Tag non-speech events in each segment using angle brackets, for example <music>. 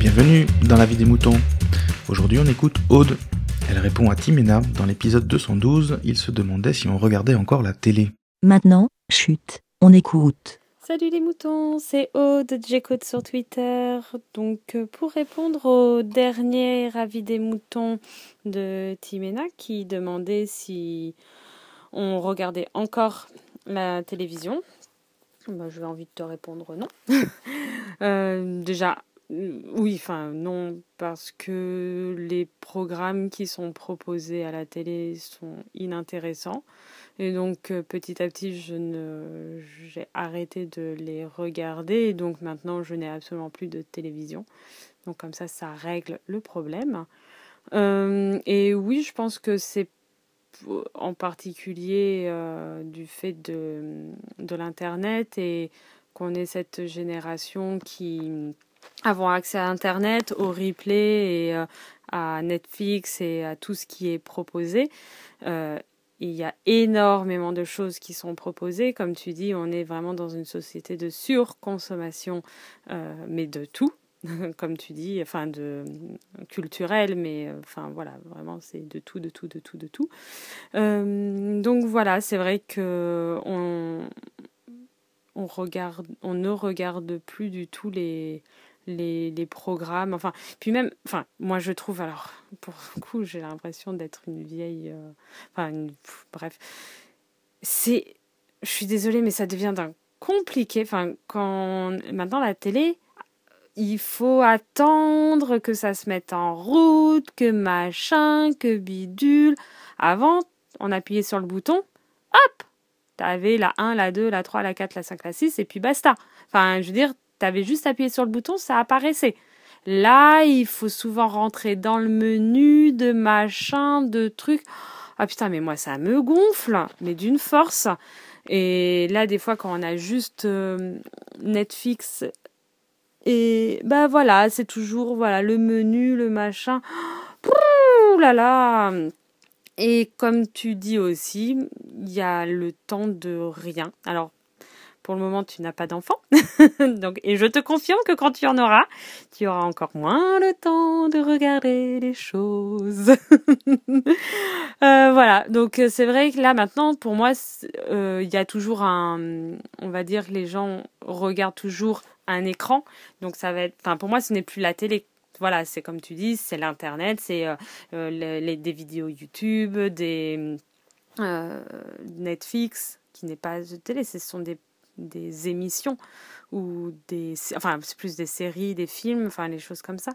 Bienvenue dans la vie des moutons. Aujourd'hui on écoute Aude. Elle répond à Timena dans l'épisode 212, il se demandait si on regardait encore la télé. Maintenant, chute, on écoute. Salut les moutons, c'est Aude, j'écoute sur Twitter. Donc euh, pour répondre au dernier avis des moutons de Timena qui demandait si on regardait encore la télévision, bah, je vais envie de te répondre non. <laughs> Euh, déjà, oui, enfin non, parce que les programmes qui sont proposés à la télé sont inintéressants. Et donc euh, petit à petit, je ne, j'ai arrêté de les regarder. Et donc maintenant, je n'ai absolument plus de télévision. Donc comme ça, ça règle le problème. Euh, et oui, je pense que c'est en particulier euh, du fait de, de l'Internet et qu'on est cette génération qui avons accès à Internet, au replay et euh, à Netflix et à tout ce qui est proposé. Euh, il y a énormément de choses qui sont proposées. Comme tu dis, on est vraiment dans une société de surconsommation, euh, mais de tout, <laughs> comme tu dis, enfin de culturel, mais enfin voilà, vraiment c'est de tout, de tout, de tout, de tout. donc voilà, c'est vrai que on, on regarde, on ne regarde plus du tout les les, programmes. Enfin, puis même, enfin, moi je trouve, alors, pour le coup, j'ai l'impression d'être une vieille. Euh, enfin, bref. C'est. Je suis désolée, mais ça devient compliqué. Enfin, quand. Maintenant, la télé, il faut attendre que ça se mette en route, que machin, que bidule. Avant, on appuyait sur le bouton, hop T'avais la 1, la 2, la 3, la 4, la 5, la 6, et puis basta. Enfin, je veux dire, tu avais juste appuyé sur le bouton, ça apparaissait. Là, il faut souvent rentrer dans le menu de machin, de trucs. Ah putain, mais moi, ça me gonfle, mais d'une force. Et là, des fois, quand on a juste euh, Netflix, et ben voilà, c'est toujours voilà le menu, le machin. Ouh là là. Et comme tu dis aussi, il y a le temps de rien. Alors pour le moment, tu n'as pas d'enfant. <laughs> Donc, et je te confirme que quand tu en auras, tu auras encore moins le temps de regarder les choses. <laughs> euh, voilà. Donc, c'est vrai que là, maintenant, pour moi, euh, il y a toujours un, on va dire, les gens regardent toujours un écran. Donc, ça va être, enfin, pour moi, ce n'est plus la télé voilà, c'est comme tu dis, c'est l'internet, c'est euh, euh les, des vidéos YouTube, des euh, Netflix, qui n'est pas de télé, ce sont des des émissions ou des enfin c'est plus des séries des films enfin les choses comme ça.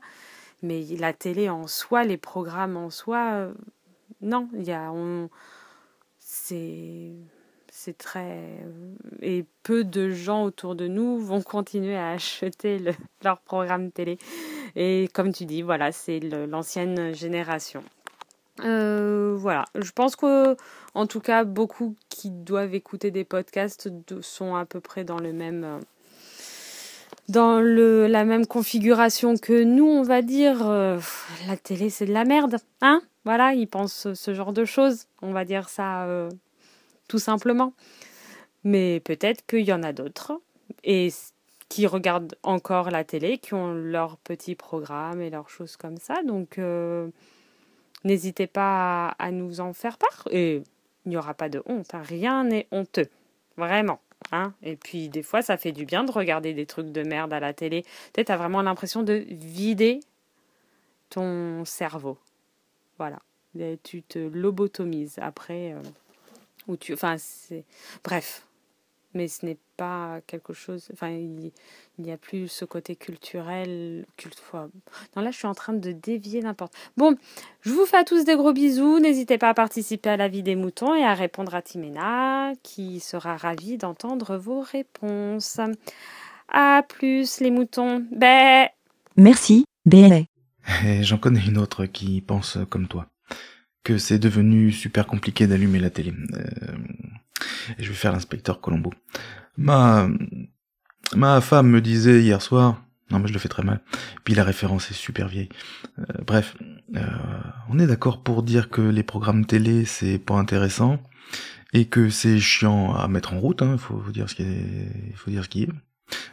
Mais la télé en soi les programmes en soi euh, non il y a c'est c'est très et peu de gens autour de nous vont continuer à acheter le, <laughs> leur programme télé. Et comme tu dis voilà c'est l'ancienne génération euh, voilà, je pense que en tout cas beaucoup qui doivent écouter des podcasts sont à peu près dans le même euh, dans le la même configuration que nous, on va dire. Euh, la télé c'est de la merde, hein? Voilà, ils pensent ce genre de choses, on va dire ça tout simplement. Mais peut-être qu'il y en a d'autres et qui regardent encore la télé, qui ont leurs petits programmes et leurs choses comme ça, donc N'hésitez pas à, nous en faire part et il n'y aura pas de honte. Hein. Rien n'est honteux. Vraiment. Hein. Et puis des fois, ça fait du bien de regarder des trucs de merde à la télé. Tu as vraiment l'impression de vider ton cerveau. Voilà. Tu te lobotomises après. Euh, ou tu, enfin, c'est... Bref, mais ce n'est pas quelque chose. Enfin, il n'y a plus ce côté culturel. Culte, non, là, je suis en train de dévier n'importe. Bon, je vous fais à tous des gros bisous. N'hésitez pas à participer à la vie des moutons et à répondre à Timena, qui sera ravie d'entendre vos réponses. À plus, les moutons. Bé. Merci, bé. J'en connais une autre qui pense comme toi. Que c'est devenu super compliqué d'allumer la télé. Euh et je vais faire l'inspecteur Colombo. Ma, ma femme me disait hier soir, non mais je le fais très mal, puis la référence est super vieille. Euh, bref, euh, on est d'accord pour dire que les programmes télé c'est pas intéressant et que c'est chiant à mettre en route, hein, faut, dire ce qui est, faut dire ce qui est.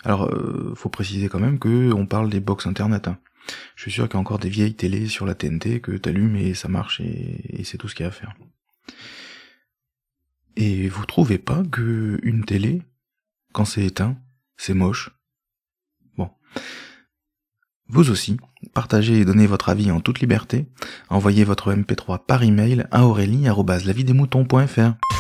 Alors, euh, faut préciser quand même que on parle des box internet. Hein. Je suis sûr qu'il y a encore des vieilles télés sur la TNT que t'allumes et ça marche et, et c'est tout ce qu'il y a à faire. Et vous trouvez pas que une télé, quand c'est éteint, c'est moche? Bon. Vous aussi, partagez et donnez votre avis en toute liberté. Envoyez votre MP3 par email à aurélie.lavidemouton.fr.